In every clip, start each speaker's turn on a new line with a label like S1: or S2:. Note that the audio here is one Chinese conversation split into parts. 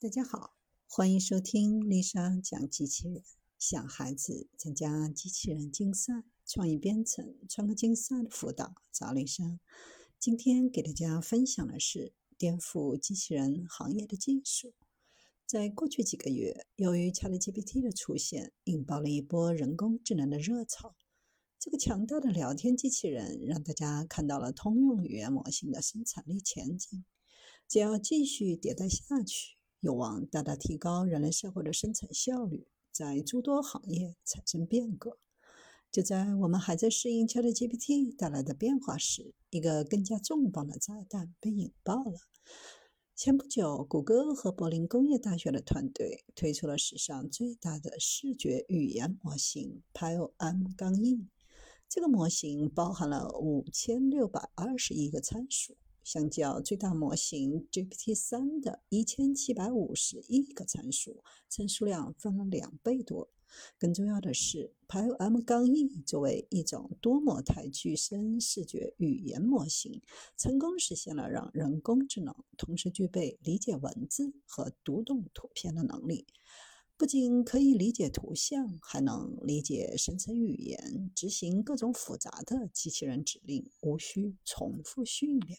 S1: 大家好，欢迎收听丽莎讲机器人。小孩子参加机器人竞赛、创意编程、创客竞赛的辅导，找丽莎。今天给大家分享的是颠覆机器人行业的技术。在过去几个月，由于 ChatGPT 的出现，引爆了一波人工智能的热潮。这个强大的聊天机器人让大家看到了通用语言模型的生产力前景。只要继续迭代下去，有望大大提高人类社会的生产效率，在诸多行业产生变革。就在我们还在适应 ChatGPT 带来的变化时，一个更加重磅的炸弹被引爆了。前不久，谷歌和柏林工业大学的团队推出了史上最大的视觉语言模型 PyM-E。这个模型包含了五千六百二十亿个参数。相较最大模型 GPT-3 的一千七百五十亿个参数，参数量翻了两倍多。更重要的是，PyM-E 作为一种多模态具身视觉语言模型，成功实现了让人工智能同时具备理解文字和读懂图片的能力。不仅可以理解图像，还能理解生成语言，执行各种复杂的机器人指令，无需重复训练。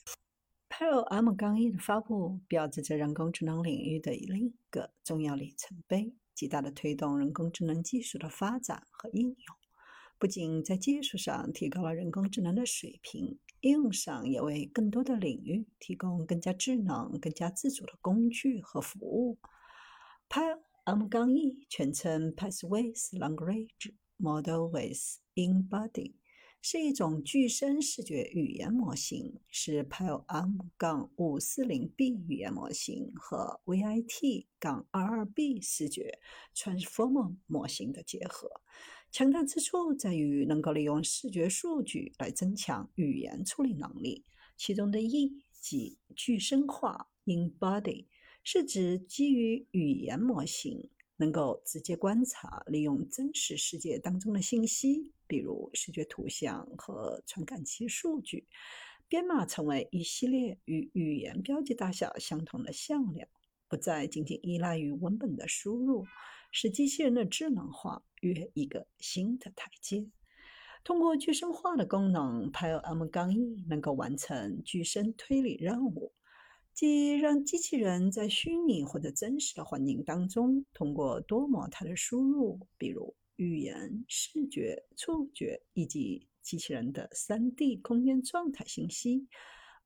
S1: PyM-E 的发布标志着人工智能领域的另一个重要里程碑，极大的推动人工智能技术的发展和应用。不仅在技术上提高了人工智能的水平，应用上也为更多的领域提供更加智能、更加自主的工具和服务。PyM-E 全称 Pathways Language Model with In-Body。是一种具身视觉语言模型，是 PLM 杠 540B 语言模型和 VIT 杠 22B 视觉 Transformer 模型的结合。强大之处在于能够利用视觉数据来增强语言处理能力。其中的 E 即具身化 （Embody） 是指基于语言模型能够直接观察、利用真实世界当中的信息。比如视觉图像和传感器数据，编码成为一系列与语言标记大小相同的向量，不再仅仅依赖于文本的输入，使机器人的智能化越一个新的台阶。通过具身化的功能，PyM-E 能够完成具身推理任务，即让机器人在虚拟或者真实的环境当中，通过多模态的输入，比如。语言、视觉、触觉以及机器人的 3D 空间状态信息，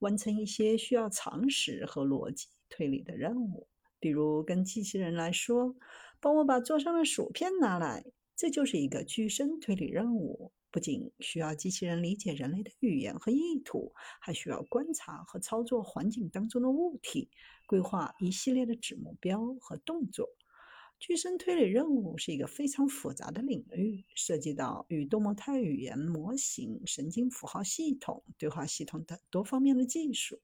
S1: 完成一些需要常识和逻辑推理的任务。比如，跟机器人来说：“帮我把桌上的薯片拿来。”这就是一个具身推理任务。不仅需要机器人理解人类的语言和意图，还需要观察和操作环境当中的物体，规划一系列的子目标和动作。具身推理任务是一个非常复杂的领域，涉及到与多模态语言模型、神经符号系统、对话系统等多方面的技术。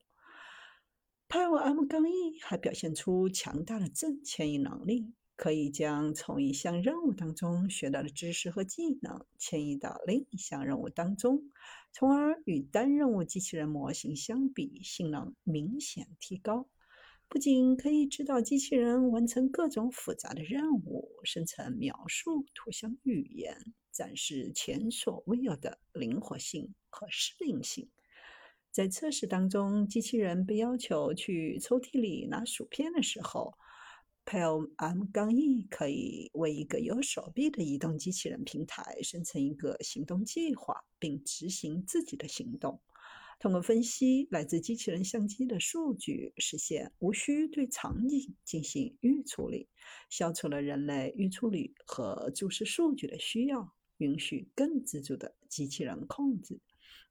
S1: PyM-E 还表现出强大的正迁移能力，可以将从一项任务当中学到的知识和技能迁移到另一项任务当中，从而与单任务机器人模型相比，性能明显提高。不仅可以指导机器人完成各种复杂的任务，生成描述、图像、语言，展示前所未有的灵活性和适应性。在测试当中，机器人被要求去抽屉里拿薯片的时候，PALM-1 可以为一个有手臂的移动机器人平台生成一个行动计划，并执行自己的行动。通过分析来自机器人相机的数据，实现无需对场景进行预处理，消除了人类预处理和注释数据的需要，允许更自主的机器人控制。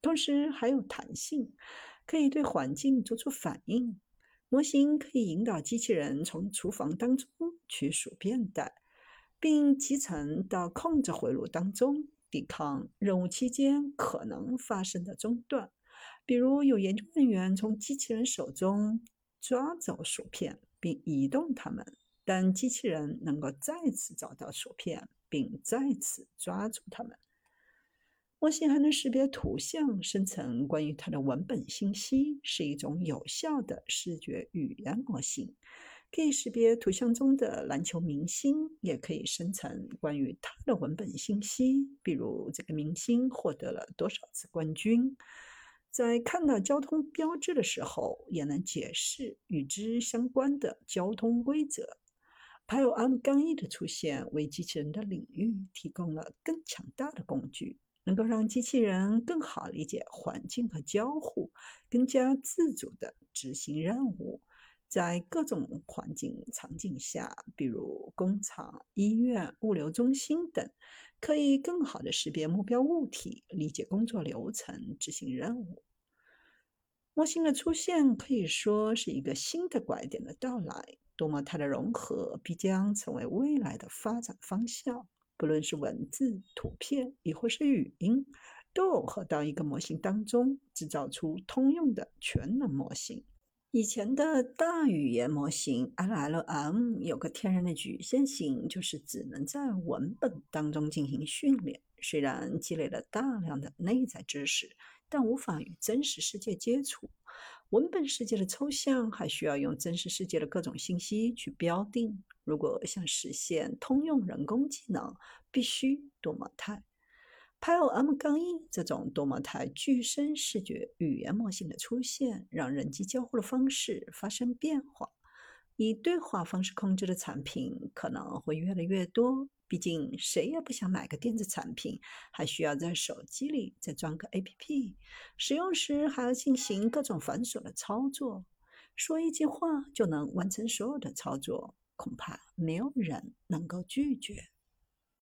S1: 同时还有弹性，可以对环境做出反应。模型可以引导机器人从厨房当中取薯片袋，并集成到控制回路当中，抵抗任务期间可能发生的中断。比如，有研究人员从机器人手中抓走薯片并移动它们，但机器人能够再次找到薯片并再次抓住它们。模型还能识别图像，生成关于它的文本信息，是一种有效的视觉语言模型。可以识别图像中的篮球明星，也可以生成关于他的文本信息，比如这个明星获得了多少次冠军。在看到交通标志的时候，也能解释与之相关的交通规则。p l M 杠一的出现，为机器人的领域提供了更强大的工具，能够让机器人更好理解环境和交互，更加自主地执行任务。在各种环境场景下，比如工厂、医院、物流中心等，可以更好地识别目标物体，理解工作流程，执行任务。模型的出现可以说是一个新的拐点的到来。多模态的融合必将成为未来的发展方向。不论是文字、图片，亦或是语音，都耦合到一个模型当中，制造出通用的全能模型。以前的大语言模型 （LLM） 有个天然的局限性，就是只能在文本当中进行训练。虽然积累了大量的内在知识，但无法与真实世界接触。文本世界的抽象还需要用真实世界的各种信息去标定。如果想实现通用人工技能，必须多模态。PyM 杠一这种多模态具身视觉语言模型的出现，让人机交互的方式发生变化。以对话方式控制的产品可能会越来越多。毕竟，谁也不想买个电子产品，还需要在手机里再装个 APP，使用时还要进行各种繁琐的操作。说一句话就能完成所有的操作，恐怕没有人能够拒绝。